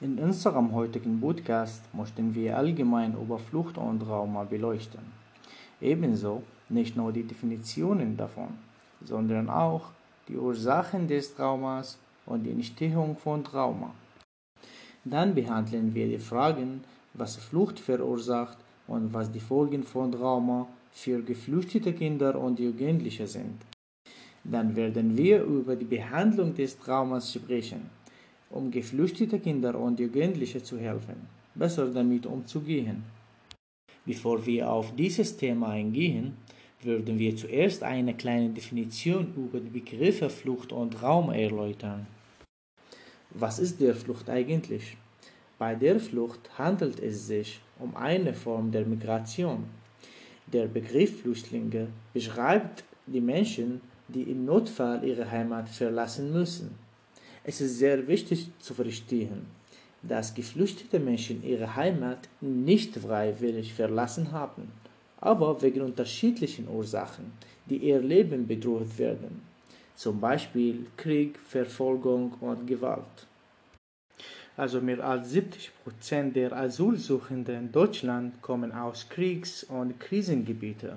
In unserem heutigen Podcast möchten wir allgemein über Flucht und Trauma beleuchten. Ebenso nicht nur die Definitionen davon, sondern auch die Ursachen des Traumas und die Entstehung von Trauma. Dann behandeln wir die Fragen, was Flucht verursacht und was die Folgen von Trauma für geflüchtete Kinder und Jugendliche sind. Dann werden wir über die Behandlung des Traumas sprechen, um geflüchtete Kinder und Jugendliche zu helfen, besser damit umzugehen. Bevor wir auf dieses Thema eingehen, würden wir zuerst eine kleine Definition über die Begriffe Flucht und Raum erläutern. Was ist der Flucht eigentlich? Bei der Flucht handelt es sich um eine Form der Migration. Der Begriff Flüchtlinge beschreibt die Menschen, die im Notfall ihre Heimat verlassen müssen. Es ist sehr wichtig zu verstehen, dass geflüchtete Menschen ihre Heimat nicht freiwillig verlassen haben, aber wegen unterschiedlichen Ursachen, die ihr Leben bedroht werden, zum Beispiel Krieg, Verfolgung und Gewalt. Also mehr als 70 Prozent der Asylsuchenden in Deutschland kommen aus Kriegs- und Krisengebieten.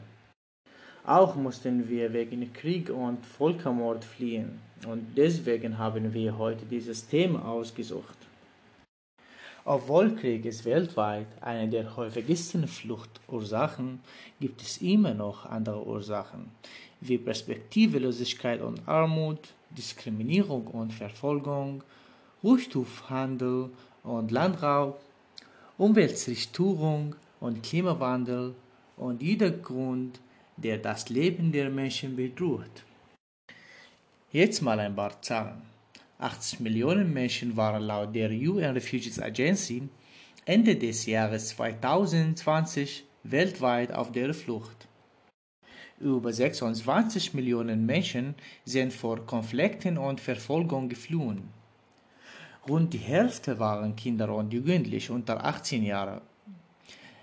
Auch mussten wir wegen Krieg und Völkermord fliehen und deswegen haben wir heute dieses Thema ausgesucht. Obwohl Krieg ist weltweit eine der häufigsten Fluchtursachen, gibt es immer noch andere Ursachen, wie Perspektivlosigkeit und Armut, Diskriminierung und Verfolgung, Rohstoffhandel und Landraub, Umweltzerstörung und Klimawandel und jeder Grund, der das Leben der Menschen bedroht. Jetzt mal ein paar Zahlen. 80 Millionen Menschen waren laut der UN Refugees Agency Ende des Jahres 2020 weltweit auf der Flucht. Über 26 Millionen Menschen sind vor Konflikten und Verfolgung geflohen. Rund die Hälfte waren Kinder und Jugendliche unter 18 Jahre.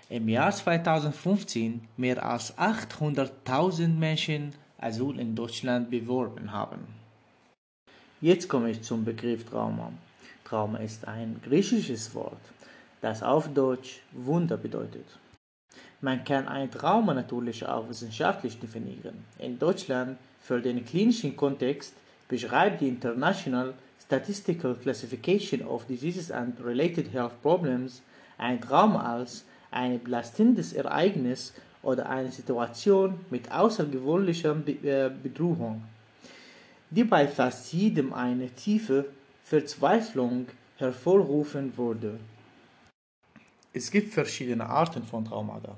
Im Jahr 2015 mehr als 800.000 Menschen Asyl in Deutschland beworben haben. Jetzt komme ich zum Begriff Trauma. Trauma ist ein griechisches Wort, das auf Deutsch Wunder bedeutet. Man kann ein Trauma natürlich auch wissenschaftlich definieren. In Deutschland für den klinischen Kontext beschreibt die International Statistical Classification of Diseases and Related Health Problems ein Trauma als ein belastendes Ereignis oder eine Situation mit außergewöhnlicher äh, Bedrohung, die bei fast jedem eine tiefe Verzweiflung hervorrufen würde. Es gibt verschiedene Arten von Traumata.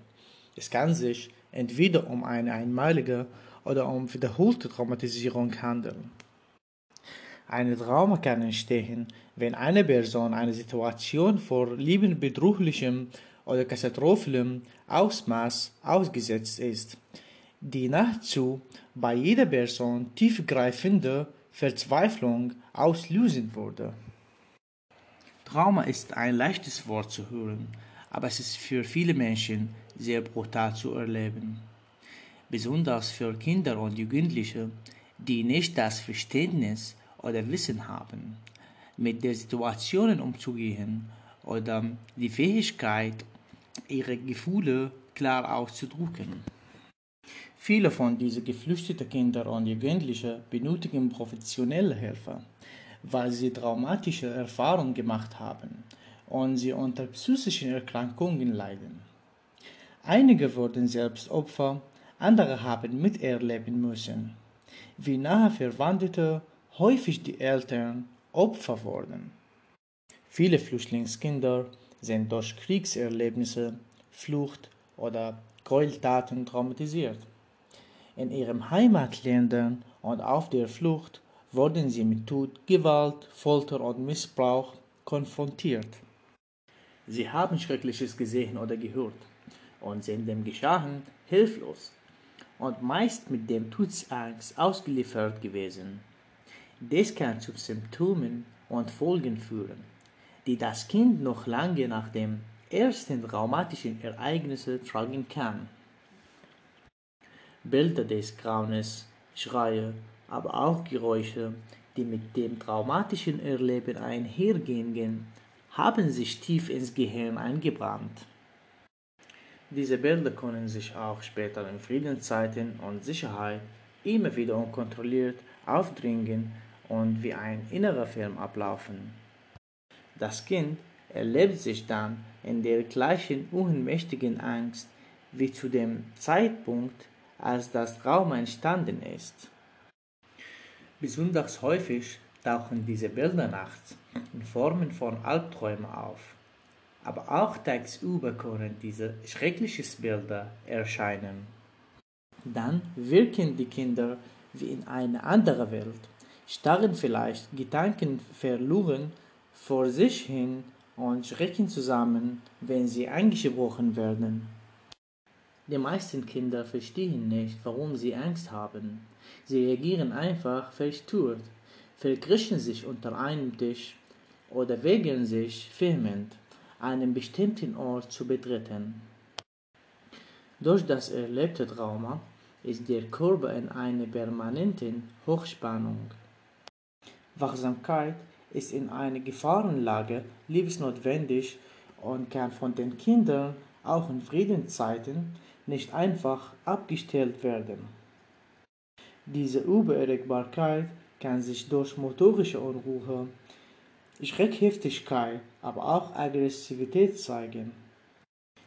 Es kann sich entweder um eine einmalige oder um wiederholte Traumatisierung handeln. Eine Trauma kann entstehen, wenn eine Person einer Situation vor lebenbedrohlichem oder katastrophalem Ausmaß ausgesetzt ist, die nahezu bei jeder Person tiefgreifende Verzweiflung auslösen würde. Trauma ist ein leichtes Wort zu hören, aber es ist für viele Menschen sehr brutal zu erleben. Besonders für Kinder und Jugendliche, die nicht das Verständnis oder Wissen haben, mit der Situation umzugehen oder die Fähigkeit, ihre Gefühle klar auszudrücken. Viele von diesen geflüchteten Kindern und Jugendlichen benötigen professionelle Hilfe, weil sie traumatische Erfahrungen gemacht haben und sie unter psychischen Erkrankungen leiden. Einige wurden selbst Opfer, andere haben miterleben müssen, wie nahe Verwandte häufig die Eltern Opfer wurden. Viele Flüchtlingskinder sind durch Kriegserlebnisse, Flucht oder Gräueltaten traumatisiert. In ihren Heimatländern und auf der Flucht wurden sie mit Tod, Gewalt, Folter und Missbrauch konfrontiert. Sie haben Schreckliches gesehen oder gehört und sind dem Geschahen hilflos und meist mit dem Todesangst ausgeliefert gewesen. Das kann zu Symptomen und Folgen führen, die das Kind noch lange nach dem ersten traumatischen Ereignis tragen kann. Bilder des Grauens, Schreie, aber auch Geräusche, die mit dem traumatischen Erleben einhergehen, haben sich tief ins Gehirn eingebrannt. Diese Bilder können sich auch später in Friedenszeiten und Sicherheit immer wieder unkontrolliert aufdringen und wie ein innerer Film ablaufen. Das Kind erlebt sich dann in der gleichen unmächtigen Angst wie zu dem Zeitpunkt, als das Trauma entstanden ist. Besonders häufig tauchen diese Bilder nachts in Formen von Albträumen auf. Aber auch tagsüber können diese schrecklichen Bilder erscheinen. Dann wirken die Kinder wie in eine andere Welt, starren vielleicht Gedanken verloren vor sich hin und schrecken zusammen, wenn sie angesprochen werden. Die meisten Kinder verstehen nicht, warum sie Angst haben. Sie reagieren einfach verstört, verkriechen sich unter einem Tisch oder weigern sich vehement, einen bestimmten Ort zu betreten. Durch das erlebte Trauma ist der Körper in einer permanenten Hochspannung. Wachsamkeit ist in einer Gefahrenlage lebensnotwendig und kann von den Kindern auch in Friedenszeiten nicht einfach abgestellt werden. Diese Übererregbarkeit kann sich durch motorische Unruhe, Schreckheftigkeit, aber auch Aggressivität zeigen.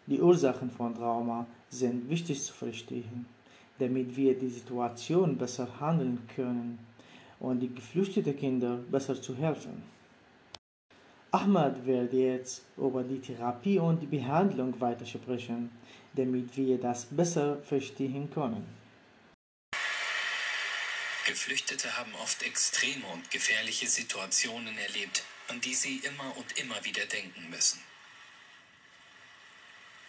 Die Ursachen von Trauma sind wichtig zu verstehen, damit wir die Situation besser handeln können und die geflüchteten Kinder besser zu helfen. Ahmad wird jetzt über die Therapie und die Behandlung weiter sprechen, damit wir das besser verstehen können. Geflüchtete haben oft extreme und gefährliche Situationen erlebt, an die sie immer und immer wieder denken müssen.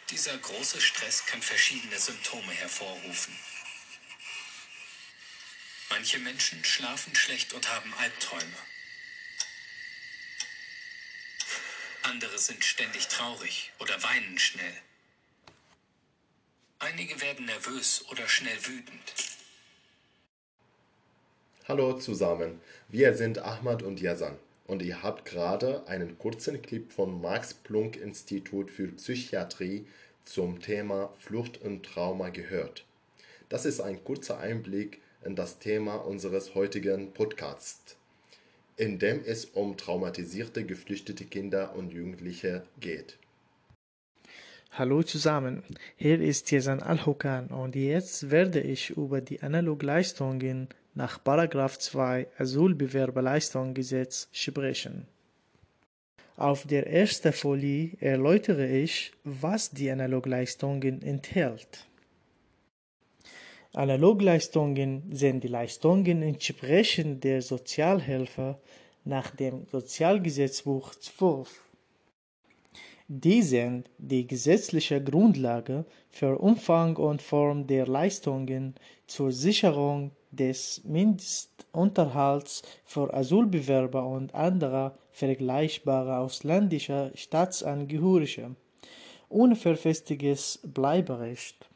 Dieser große Stress kann verschiedene Symptome hervorrufen. Manche Menschen schlafen schlecht und haben Albträume. Andere sind ständig traurig oder weinen schnell. Einige werden nervös oder schnell wütend. Hallo zusammen, wir sind Ahmad und Yazan und ihr habt gerade einen kurzen Clip vom Max Plunk Institut für Psychiatrie zum Thema Flucht und Trauma gehört. Das ist ein kurzer Einblick in das Thema unseres heutigen Podcasts, in dem es um traumatisierte geflüchtete Kinder und Jugendliche geht. Hallo zusammen, hier ist Yazan Al-Hukan und jetzt werde ich über die Analogleistungen nach 2 Asylbewerberleistungsgesetz sprechen. Auf der ersten Folie erläutere ich, was die Analogleistungen enthält. Analogleistungen sind die Leistungen entsprechend der Sozialhilfe nach dem Sozialgesetzbuch 12. Die sind die gesetzliche Grundlage für Umfang und Form der Leistungen zur Sicherung des Mindestunterhalts für Asylbewerber und andere vergleichbare ausländische Staatsangehörige ohne verfestigtes Bleiberecht.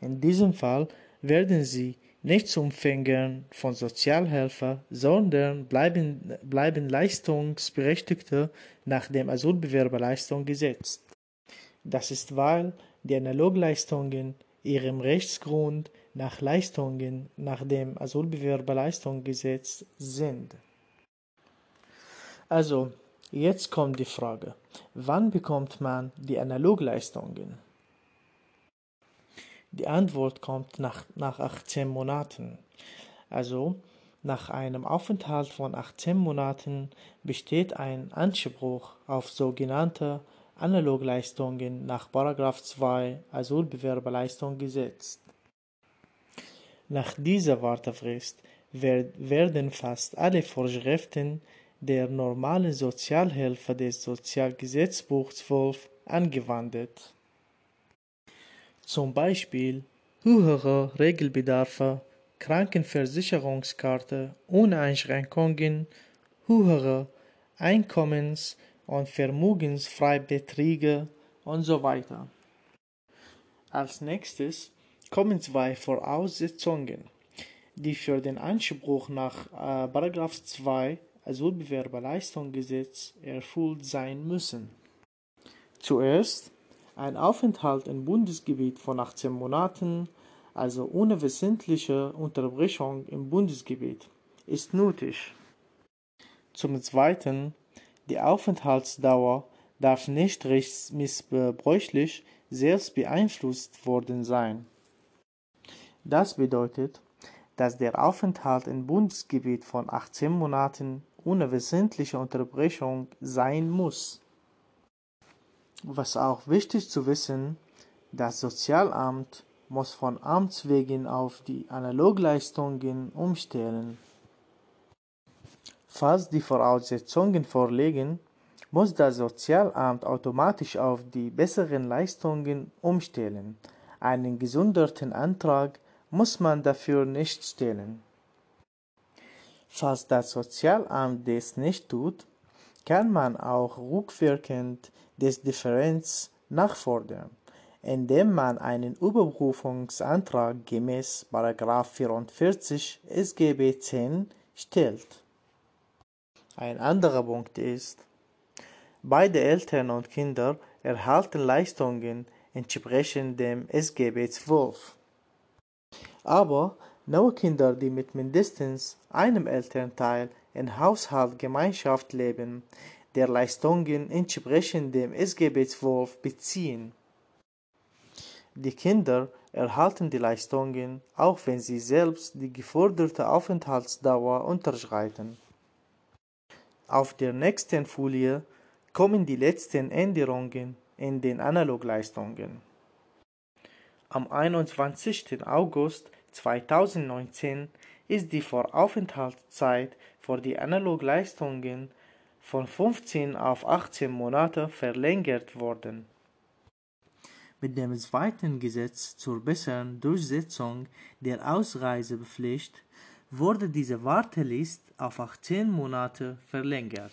In diesem Fall werden sie nicht zum Empfängern von Sozialhilfe, sondern bleiben, bleiben Leistungsberechtigte nach dem Asylbewerberleistungsgesetz. Das ist, weil die Analogleistungen ihrem Rechtsgrund nach Leistungen nach dem Asylbewerberleistungsgesetz sind. Also, jetzt kommt die Frage, wann bekommt man die Analogleistungen? Die Antwort kommt nach, nach 18 Monaten. Also nach einem Aufenthalt von 18 Monaten besteht ein Anspruch auf sogenannte Analogleistungen nach 2 Asylbewerberleistungsgesetz. Nach dieser Wartefrist werden fast alle Vorschriften der normalen Sozialhilfe des Sozialgesetzbuchs 12 angewandt zum Beispiel höhere Regelbedarfe, Krankenversicherungskarte ohne Einschränkungen, höhere Einkommens- und Vermögensfreibeträge und so weiter. Als nächstes kommen zwei Voraussetzungen, die für den Anspruch nach äh, 2 Asylbewerberleistungsgesetz erfüllt sein müssen. Zuerst ein Aufenthalt im Bundesgebiet von 18 Monaten, also ohne wesentliche Unterbrechung im Bundesgebiet, ist nötig. Zum Zweiten, die Aufenthaltsdauer darf nicht rechtsmissbräuchlich selbst beeinflusst worden sein. Das bedeutet, dass der Aufenthalt im Bundesgebiet von 18 Monaten ohne wesentliche Unterbrechung sein muss. Was auch wichtig zu wissen, das Sozialamt muss von Amts wegen auf die Analogleistungen umstellen. Falls die Voraussetzungen vorliegen, muss das Sozialamt automatisch auf die besseren Leistungen umstellen. Einen gesonderten Antrag muss man dafür nicht stellen. Falls das Sozialamt dies nicht tut, kann man auch rückwirkend des Differenz nachfordern, indem man einen Überprüfungsantrag gemäß 44 SGB 10 stellt. Ein anderer Punkt ist, beide Eltern und Kinder erhalten Leistungen entsprechend dem SGB 12. Aber nur Kinder, die mit mindestens einem Elternteil in Haushaltsgemeinschaft leben, der Leistungen entsprechend dem SGB 12 beziehen. Die Kinder erhalten die Leistungen, auch wenn sie selbst die geforderte Aufenthaltsdauer unterschreiten. Auf der nächsten Folie kommen die letzten Änderungen in den Analogleistungen. Am 21. August 2019 ist die Voraufenthaltszeit für die Analogleistungen von 15 auf 18 Monate verlängert worden. Mit dem zweiten Gesetz zur besseren Durchsetzung der Ausreisepflicht wurde diese Wartelist auf 18 Monate verlängert.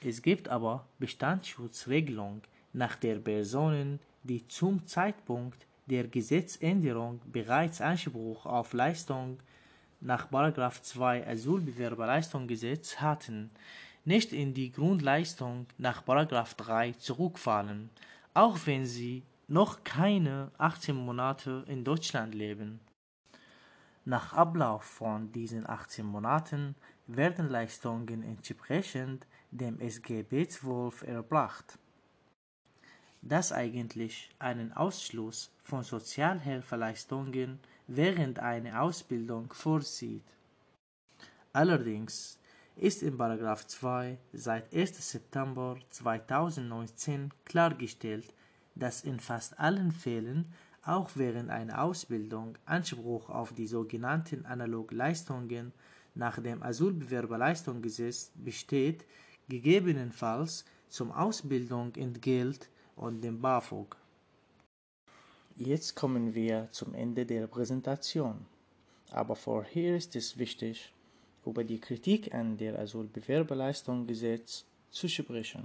Es gibt aber Bestandsschutzregelung, nach der Personen, die zum Zeitpunkt der Gesetzänderung bereits Anspruch auf Leistung nach 2 Asylbewerberleistungsgesetz hatten, nicht in die Grundleistung nach 3 zurückfallen, auch wenn sie noch keine 18 Monate in Deutschland leben. Nach Ablauf von diesen 18 Monaten werden Leistungen entsprechend dem SGB 12 erbracht, das eigentlich einen Ausschluss von Sozialhilfeleistungen während einer Ausbildung vorsieht. Allerdings ist in 2 seit 1. September 2019 klargestellt, dass in fast allen Fällen auch während einer Ausbildung Anspruch auf die sogenannten Analogleistungen nach dem Asylbewerberleistungsgesetz besteht, gegebenenfalls zum Ausbildungsentgelt und dem BAföG. Jetzt kommen wir zum Ende der Präsentation. Aber vorher ist es wichtig, über die Kritik an der Asylbewerberleistungsgesetz zu sprechen.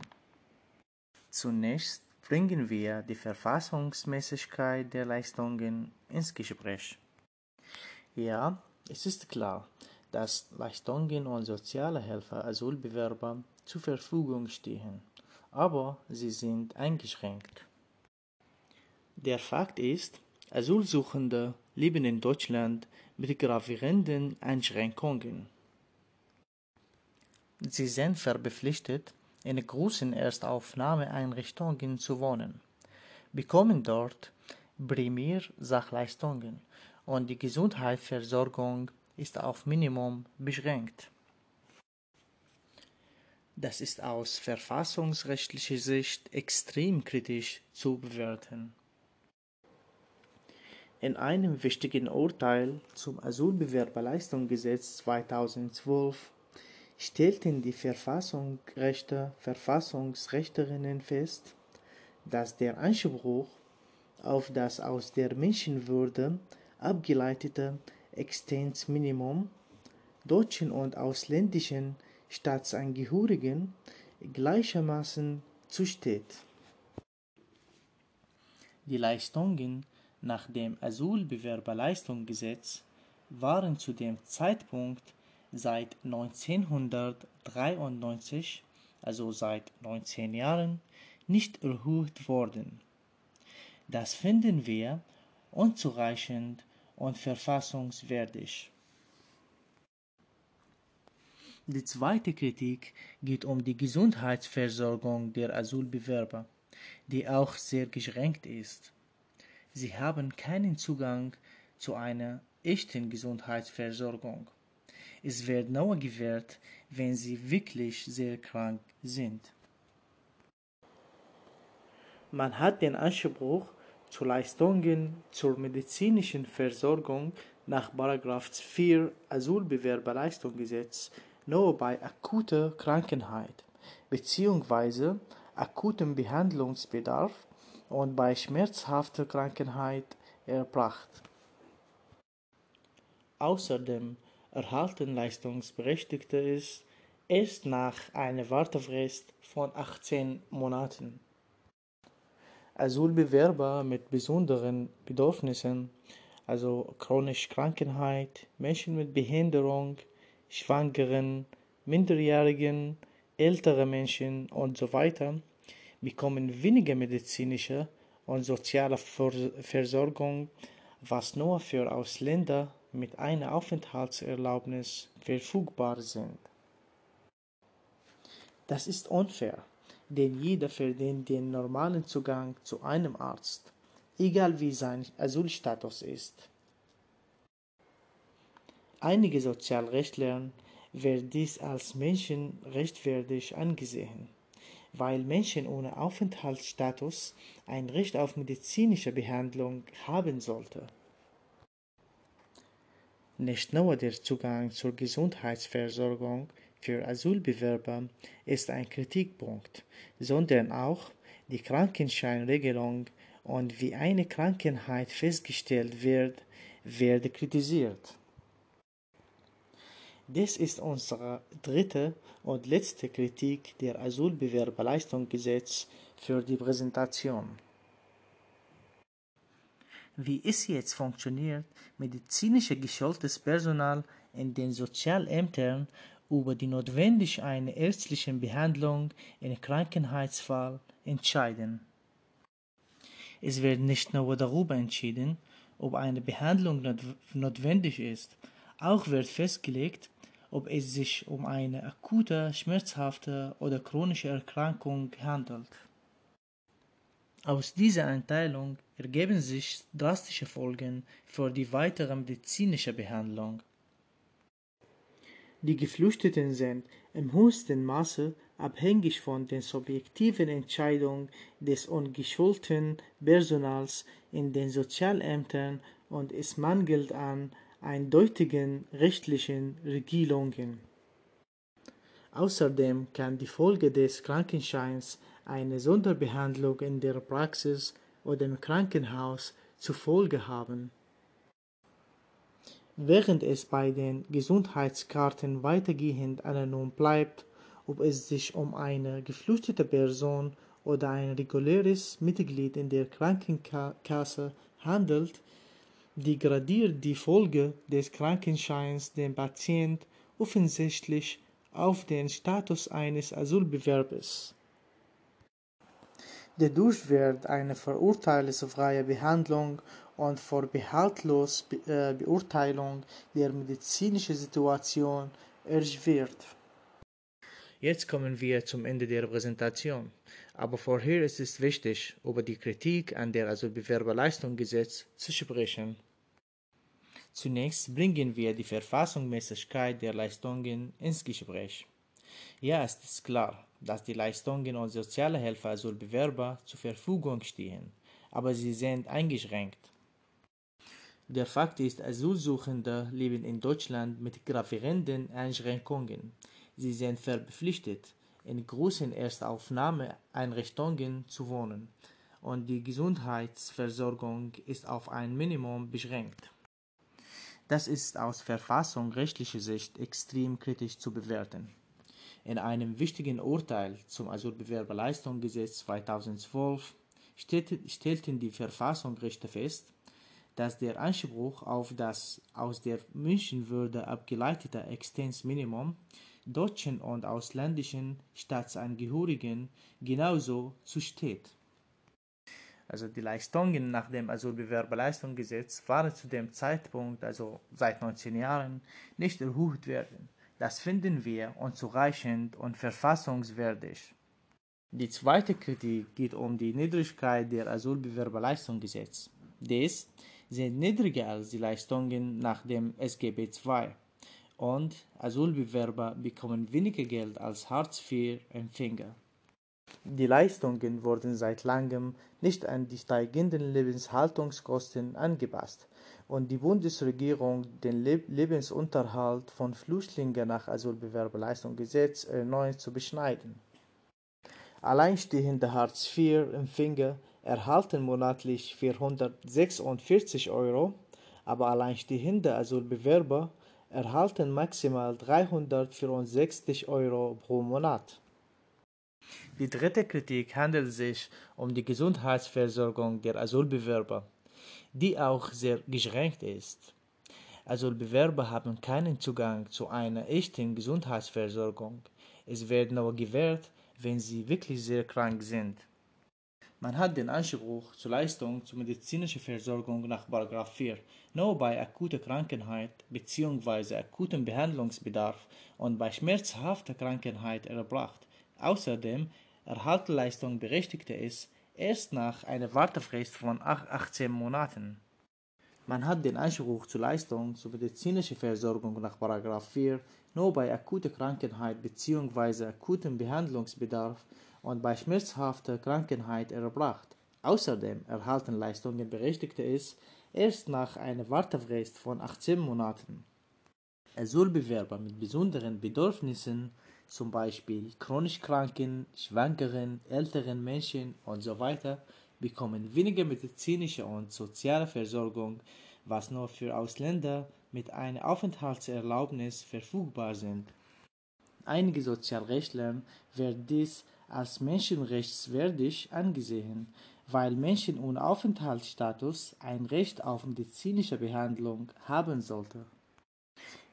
Zunächst bringen wir die Verfassungsmäßigkeit der Leistungen ins Gespräch. Ja, es ist klar, dass Leistungen und soziale Hilfe Asylbewerber zur Verfügung stehen, aber sie sind eingeschränkt. Der Fakt ist, Asylsuchende leben in Deutschland mit gravierenden Einschränkungen. Sie sind verpflichtet, in großen Erstaufnahmeeinrichtungen zu wohnen, bekommen dort Primär-Sachleistungen und die Gesundheitsversorgung ist auf Minimum beschränkt. Das ist aus verfassungsrechtlicher Sicht extrem kritisch zu bewerten. In einem wichtigen Urteil zum Asylbewerberleistungsgesetz 2012 stellten die Verfassungsrechte Verfassungsrechterinnen fest, dass der Anspruch auf das aus der Menschenwürde abgeleitete Existenzminimum deutschen und ausländischen Staatsangehörigen gleichermaßen zusteht. Die Leistungen nach dem Asylbewerberleistungsgesetz waren zu dem Zeitpunkt seit 1993, also seit 19 Jahren, nicht erhöht worden. Das finden wir unzureichend und verfassungswürdig. Die zweite Kritik geht um die Gesundheitsversorgung der Asylbewerber, die auch sehr geschränkt ist. Sie haben keinen Zugang zu einer echten Gesundheitsversorgung. Es wird nur gewährt, wenn sie wirklich sehr krank sind. Man hat den Anspruch zu Leistungen zur medizinischen Versorgung nach 4 Asylbewerberleistungsgesetz nur bei akuter Krankheit bzw. akutem Behandlungsbedarf und bei schmerzhafter Krankheit erbracht. Außerdem erhalten Leistungsberechtigte es erst nach einer Wartefrist von 18 Monaten. Asylbewerber mit besonderen Bedürfnissen, also chronische Krankheit, Menschen mit Behinderung, Schwangeren, Minderjährigen, ältere Menschen und so weiter, bekommen weniger medizinische und soziale Versorgung, was nur für Ausländer mit einer Aufenthaltserlaubnis verfügbar sind. Das ist unfair, denn jeder verdient den normalen Zugang zu einem Arzt, egal wie sein Asylstatus ist. Einige Sozialrechtler werden dies als menschenrechtwürdig angesehen, weil Menschen ohne Aufenthaltsstatus ein Recht auf medizinische Behandlung haben sollten. Nicht nur der Zugang zur Gesundheitsversorgung für Asylbewerber ist ein Kritikpunkt, sondern auch die Krankenscheinregelung und wie eine Krankheit festgestellt wird, werde kritisiert. Das ist unsere dritte und letzte Kritik der Asylbewerberleistungsgesetz für die Präsentation. Wie es jetzt funktioniert, medizinisch geschultes Personal in den Sozialämtern über die Notwendigkeit einer ärztlichen Behandlung in Krankheitsfall entscheiden. Es wird nicht nur darüber entschieden, ob eine Behandlung not notwendig ist, auch wird festgelegt, ob es sich um eine akute, schmerzhafte oder chronische Erkrankung handelt. Aus dieser Einteilung ergeben sich drastische Folgen für die weitere medizinische Behandlung. Die Geflüchteten sind im höchsten Maße abhängig von den subjektiven Entscheidungen des ungeschulten Personals in den Sozialämtern und es mangelt an eindeutigen rechtlichen Regelungen. Außerdem kann die Folge des Krankenscheins eine Sonderbehandlung in der Praxis oder im Krankenhaus zur Folge haben. Während es bei den Gesundheitskarten weitergehend anonym bleibt, ob es sich um eine geflüchtete Person oder ein reguläres Mitglied in der Krankenkasse handelt, degradiert die Folge des Krankenscheins den Patient offensichtlich auf den Status eines Asylbewerbers. Dadurch wird eine verurteilungsfreie Behandlung und vorbehaltlos Be Beurteilung der medizinischen Situation erschwert. Jetzt kommen wir zum Ende der Präsentation. Aber vorher ist es wichtig, über die Kritik an der Asylbewerberleistungsgesetz zu sprechen. Zunächst bringen wir die Verfassungsmäßigkeit der Leistungen ins Gespräch. Ja, es ist klar, dass die Leistungen und soziale Hilfe Asylbewerber zur Verfügung stehen, aber sie sind eingeschränkt. Der Fakt ist, Asylsuchende leben in Deutschland mit gravierenden Einschränkungen. Sie sind verpflichtet, in großen Erstaufnahmeeinrichtungen zu wohnen und die Gesundheitsversorgung ist auf ein Minimum beschränkt. Das ist aus verfassungsrechtlicher Sicht extrem kritisch zu bewerten. In einem wichtigen Urteil zum Asylbewerberleistungsgesetz 2012 stellten die Verfassungsrichter fest, dass der Anspruch auf das aus der Menschenwürde abgeleitete Existenzminimum deutschen und ausländischen Staatsangehörigen genauso zusteht. Also die Leistungen nach dem Asylbewerberleistungsgesetz waren zu dem Zeitpunkt, also seit 19 Jahren, nicht erhöht werden. Das finden wir unzureichend und verfassungswürdig. Die zweite Kritik geht um die Niedrigkeit der Asylbewerberleistungsgesetz. Dies sind niedriger als die Leistungen nach dem SGB II und Asylbewerber bekommen weniger Geld als Hartz-IV-Empfänger. Die Leistungen wurden seit langem nicht an die steigenden Lebenshaltungskosten angepasst und die Bundesregierung den Le Lebensunterhalt von Flüchtlingen nach Asylbewerberleistungsgesetz erneut zu beschneiden. Alleinstehende Hartz-IV-Empfänger erhalten monatlich 446 Euro, aber alleinstehende Asylbewerber erhalten maximal 364 Euro pro Monat. Die dritte Kritik handelt sich um die Gesundheitsversorgung der Asylbewerber, die auch sehr geschränkt ist. Asylbewerber haben keinen Zugang zu einer echten Gesundheitsversorgung. Es wird nur gewährt, wenn sie wirklich sehr krank sind. Man hat den Anspruch zur Leistung zur medizinischen Versorgung nach 4 nur bei akuter Krankheit bzw. akutem Behandlungsbedarf und bei schmerzhafter Krankheit erbracht. Außerdem erhalten Leistungsberechtigte es erst nach einer Wartefrist von 18 Monaten. Man hat den Anspruch zur Leistung zur medizinischen Versorgung nach 4 nur bei akuter Krankheit bzw. akutem Behandlungsbedarf und bei schmerzhafter Krankheit erbracht. Außerdem erhalten Leistungen Berechtigte es erst nach einer Wartefrist von 18 Monaten. Asylbewerber mit besonderen Bedürfnissen, zum Beispiel chronisch Kranken, Schwangeren, älteren Menschen usw., bekommen weniger medizinische und soziale Versorgung, was nur für Ausländer mit einer Aufenthaltserlaubnis verfügbar sind. Einige Sozialrechtler werden dies als menschenrechtswürdig angesehen, weil Menschen ohne Aufenthaltsstatus ein Recht auf medizinische Behandlung haben sollten.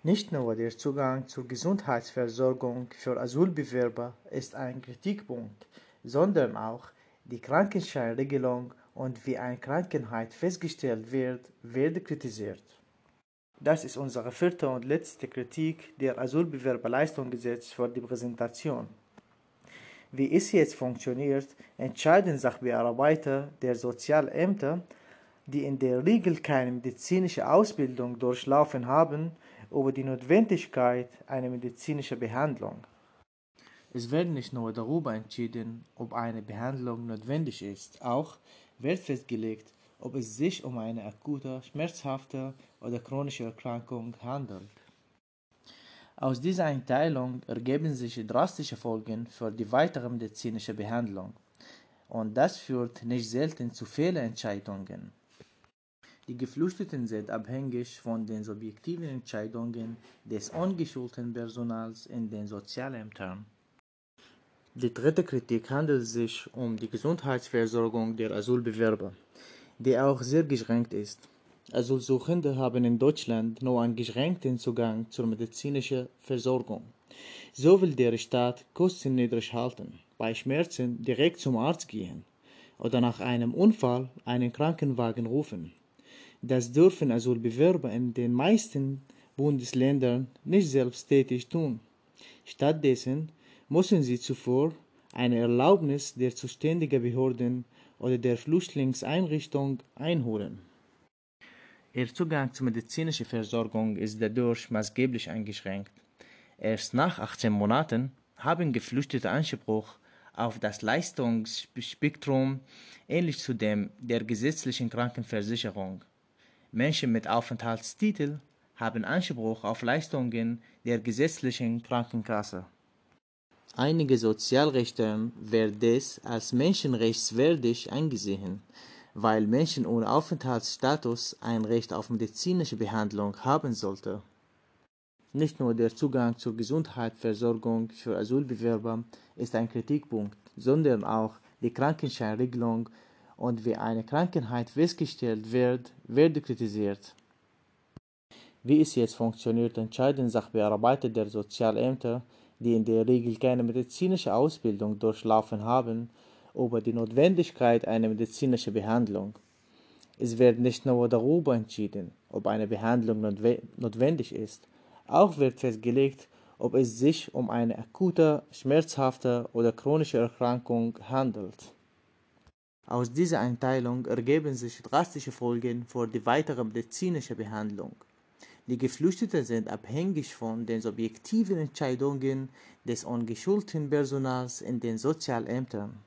Nicht nur der Zugang zur Gesundheitsversorgung für Asylbewerber ist ein Kritikpunkt, sondern auch die Krankenscheinregelung und wie eine Krankheit festgestellt wird, wird kritisiert. Das ist unsere vierte und letzte Kritik der Asylbewerberleistungsgesetz für die Präsentation. Wie es jetzt funktioniert, entscheiden Sachbearbeiter der Sozialämter, die in der Regel keine medizinische Ausbildung durchlaufen haben, über die Notwendigkeit einer medizinischen Behandlung. Es wird nicht nur darüber entschieden, ob eine Behandlung notwendig ist, auch wird festgelegt, ob es sich um eine akute, schmerzhafte oder chronische Erkrankung handelt. Aus dieser Einteilung ergeben sich drastische Folgen für die weitere medizinische Behandlung. Und das führt nicht selten zu Fehlentscheidungen. Die Geflüchteten sind abhängig von den subjektiven Entscheidungen des ungeschulten Personals in den Sozialämtern. Die dritte Kritik handelt sich um die Gesundheitsversorgung der Asylbewerber die auch sehr geschränkt ist. Asylsuchende haben in Deutschland nur einen geschränkten Zugang zur medizinischen Versorgung. So will der Staat Kosten niedrig halten, bei Schmerzen direkt zum Arzt gehen oder nach einem Unfall einen Krankenwagen rufen. Das dürfen Asylbewerber in den meisten Bundesländern nicht selbsttätig tun. Stattdessen müssen sie zuvor eine Erlaubnis der zuständigen Behörden oder der Flüchtlingseinrichtung einholen. Ihr Zugang zur medizinischen Versorgung ist dadurch maßgeblich eingeschränkt. Erst nach 18 Monaten haben Geflüchtete Anspruch auf das Leistungsspektrum ähnlich zu dem der gesetzlichen Krankenversicherung. Menschen mit Aufenthaltstitel haben Anspruch auf Leistungen der gesetzlichen Krankenkasse. Einige Sozialrechte werden dies als menschenrechtswürdig angesehen, weil Menschen ohne Aufenthaltsstatus ein Recht auf medizinische Behandlung haben sollten. Nicht nur der Zugang zur Gesundheitsversorgung für Asylbewerber ist ein Kritikpunkt, sondern auch die Krankenscheinregelung und wie eine Krankheit festgestellt wird, werde kritisiert. Wie es jetzt funktioniert, entscheiden Sachbearbeiter der Sozialämter, die in der Regel keine medizinische Ausbildung durchlaufen haben, über die Notwendigkeit einer medizinischen Behandlung. Es wird nicht nur darüber entschieden, ob eine Behandlung notwendig ist, auch wird festgelegt, ob es sich um eine akute, schmerzhafte oder chronische Erkrankung handelt. Aus dieser Einteilung ergeben sich drastische Folgen für die weitere medizinische Behandlung. Die Geflüchteten sind abhängig von den subjektiven Entscheidungen des ungeschulten Personals in den Sozialämtern.